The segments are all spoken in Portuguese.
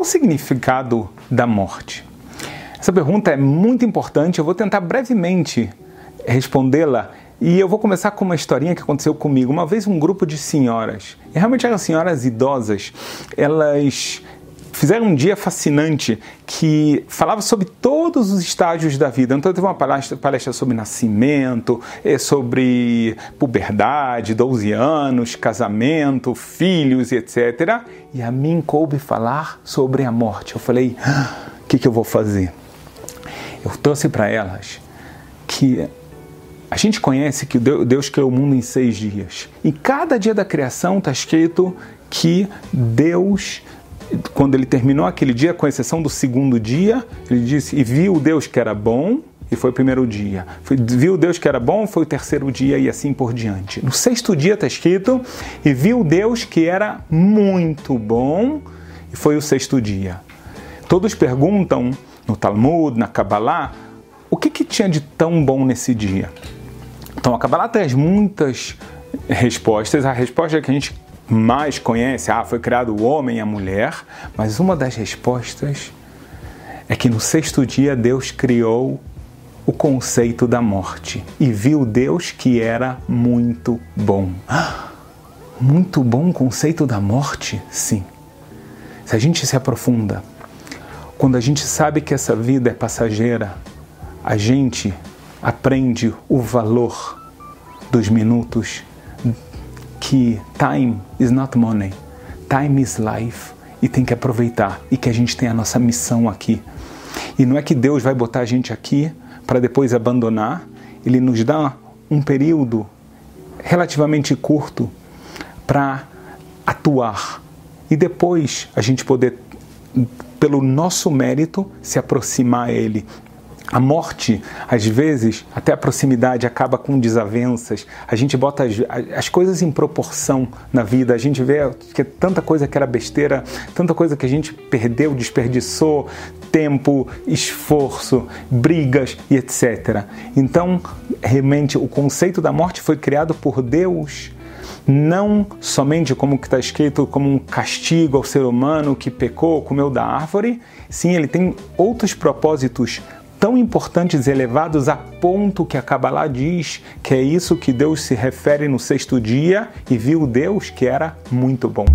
Qual o significado da morte? Essa pergunta é muito importante, eu vou tentar brevemente respondê-la e eu vou começar com uma historinha que aconteceu comigo. Uma vez um grupo de senhoras, e realmente eram senhoras idosas, elas fizeram um dia fascinante que falava sobre todos os estágios da vida. Então teve uma palestra, palestra sobre nascimento, eh, sobre puberdade, 12 anos, casamento, filhos, etc. E a mim coube falar sobre a morte. Eu falei, ah, o que, que eu vou fazer? Eu trouxe para elas que a gente conhece que Deus criou o mundo em seis dias. E cada dia da criação está escrito que Deus, quando ele terminou aquele dia, com exceção do segundo dia, ele disse: E viu Deus que era bom, e foi o primeiro dia. Foi, viu Deus que era bom, foi o terceiro dia e assim por diante. No sexto dia está escrito: E viu Deus que era muito bom, e foi o sexto dia. Todos perguntam no Talmud, na Kabbalah, o que, que tinha de tão bom nesse dia? Então a Kabbalah traz muitas respostas. A resposta que a gente mais conhece, ah, foi criado o homem e a mulher, mas uma das respostas é que no sexto dia Deus criou o conceito da morte e viu Deus que era muito bom. muito bom o conceito da morte? Sim. Se a gente se aprofunda, quando a gente sabe que essa vida é passageira, a gente aprende o valor dos minutos que time is not money, time is life. E tem que aproveitar. E que a gente tem a nossa missão aqui. E não é que Deus vai botar a gente aqui para depois abandonar, ele nos dá um período relativamente curto para atuar. E depois a gente poder pelo nosso mérito se aproximar a ele a morte, às vezes, até a proximidade acaba com desavenças. A gente bota as, as, coisas em proporção na vida. A gente vê que tanta coisa que era besteira, tanta coisa que a gente perdeu, desperdiçou, tempo, esforço, brigas e etc. Então, realmente, o conceito da morte foi criado por Deus não somente como que está escrito como um castigo ao ser humano que pecou, comeu da árvore, sim, ele tem outros propósitos tão importantes e elevados a ponto que a Kabbalah diz que é isso que Deus se refere no sexto dia e viu Deus que era muito bom.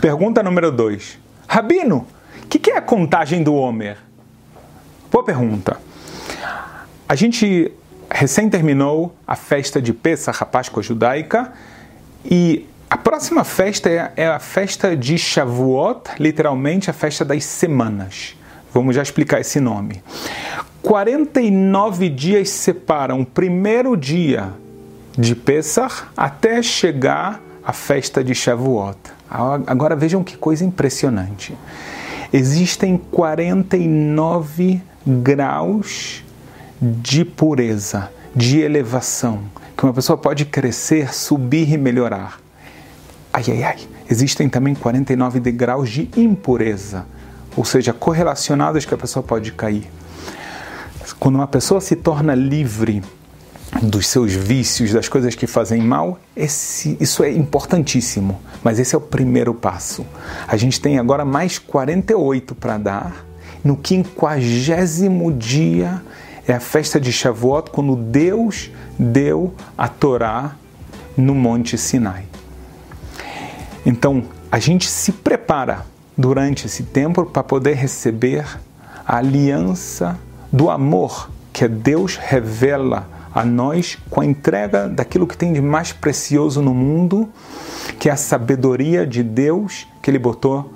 Pergunta número 2. Rabino, o que, que é a contagem do Homer? Boa pergunta. A gente recém terminou a festa de Pesach, a Páscoa judaica, e a próxima festa é, é a festa de Shavuot, literalmente a festa das semanas. Vamos já explicar esse nome. 49 dias separam o primeiro dia de Pesach até chegar a festa de Shavuot. Agora vejam que coisa impressionante. Existem 49 graus de pureza, de elevação, que uma pessoa pode crescer, subir e melhorar. Ai, ai, ai. Existem também 49 degraus de impureza, ou seja, correlacionados que a pessoa pode cair. Quando uma pessoa se torna livre dos seus vícios, das coisas que fazem mal, esse, isso é importantíssimo. Mas esse é o primeiro passo. A gente tem agora mais 48 para dar. No quinquagésimo dia é a festa de Shavuot, quando Deus deu a Torá no Monte Sinai. Então, a gente se prepara durante esse tempo para poder receber a aliança do amor que Deus revela a nós com a entrega daquilo que tem de mais precioso no mundo, que é a sabedoria de Deus que Ele botou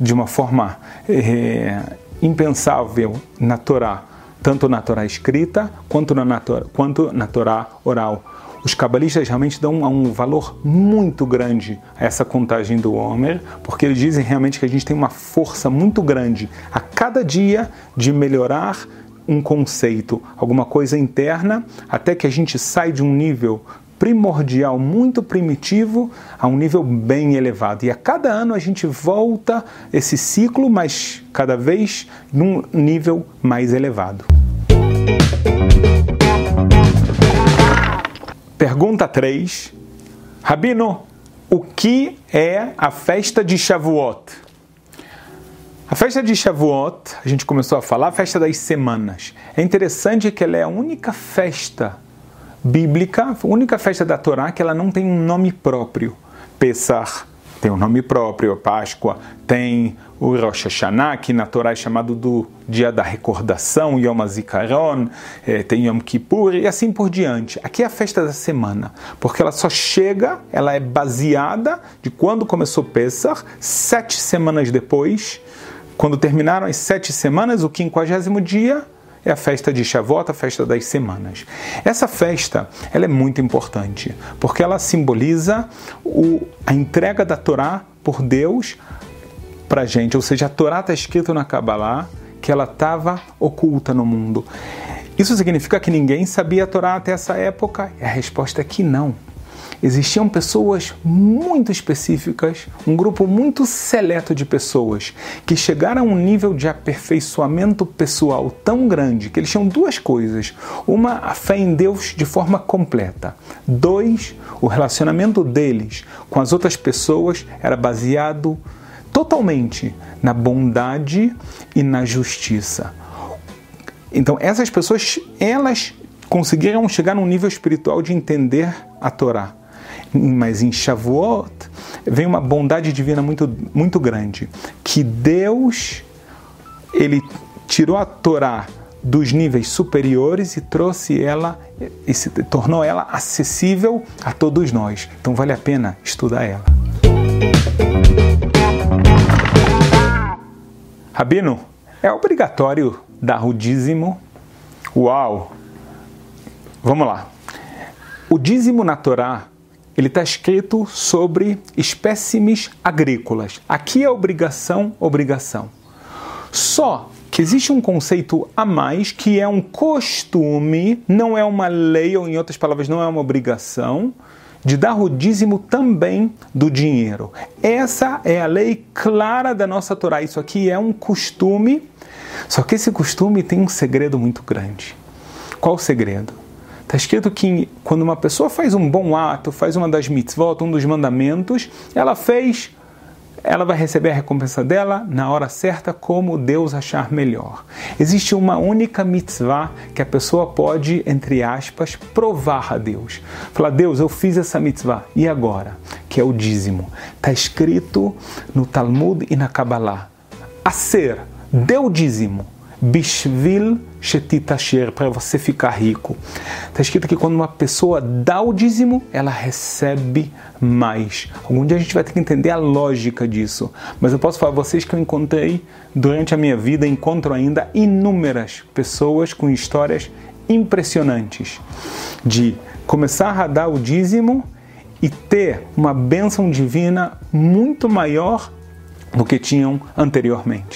de uma forma é, impensável na Torá, tanto na Torá escrita quanto na, quanto na Torá oral. Os cabalistas realmente dão um valor muito grande a essa contagem do Homer, porque eles dizem realmente que a gente tem uma força muito grande a cada dia de melhorar um conceito, alguma coisa interna, até que a gente sai de um nível primordial, muito primitivo, a um nível bem elevado. E a cada ano a gente volta esse ciclo, mas cada vez num nível mais elevado. Pergunta 3. Rabino, o que é a festa de Shavuot? A festa de Shavuot, a gente começou a falar, a festa das semanas. É interessante que ela é a única festa bíblica, a única festa da Torá que ela não tem um nome próprio. Pesach tem um nome próprio, a Páscoa tem o Rosh Hashanah, que na Torá é chamado do dia da recordação, Yom HaZikaron, é, tem Yom Kippur e assim por diante. Aqui é a festa da semana, porque ela só chega, ela é baseada de quando começou Pesach, sete semanas depois, quando terminaram as sete semanas, o quinquagésimo dia, é a festa de Shavuot, a festa das semanas. Essa festa ela é muito importante, porque ela simboliza o, a entrega da Torá por Deus para a gente. Ou seja, a Torá está escrito na Kabbalah que ela estava oculta no mundo. Isso significa que ninguém sabia a Torá até essa época? A resposta é que não existiam pessoas muito específicas, um grupo muito seleto de pessoas que chegaram a um nível de aperfeiçoamento pessoal tão grande que eles tinham duas coisas: uma, a fé em Deus de forma completa, dois, o relacionamento deles com as outras pessoas era baseado totalmente na bondade e na justiça. Então, essas pessoas, elas conseguiram chegar num nível espiritual de entender a Torá mas em Shavuot vem uma bondade divina muito, muito grande, que Deus ele tirou a Torá dos níveis superiores e trouxe ela e se tornou ela acessível a todos nós. Então vale a pena estudar ela. Rabino, é obrigatório dar o dízimo? Uau! Vamos lá. O dízimo na Torá ele está escrito sobre espécimes agrícolas. Aqui é obrigação, obrigação. Só que existe um conceito a mais que é um costume, não é uma lei, ou em outras palavras, não é uma obrigação, de dar o dízimo também do dinheiro. Essa é a lei clara da nossa Torá. Isso aqui é um costume, só que esse costume tem um segredo muito grande. Qual o segredo? Está escrito que quando uma pessoa faz um bom ato, faz uma das mitzvot, um dos mandamentos, ela fez, ela vai receber a recompensa dela na hora certa, como Deus achar melhor. Existe uma única mitzvah que a pessoa pode, entre aspas, provar a Deus. Falar, Deus, eu fiz essa mitzvah, e agora? Que é o dízimo. Está escrito no Talmud e na Kabbalah. A ser, deu dízimo Bishvil Shetitasher, para você ficar rico. Está escrito que quando uma pessoa dá o dízimo, ela recebe mais. Algum dia a gente vai ter que entender a lógica disso. Mas eu posso falar a vocês que eu encontrei durante a minha vida, encontro ainda inúmeras pessoas com histórias impressionantes de começar a dar o dízimo e ter uma bênção divina muito maior do que tinham anteriormente.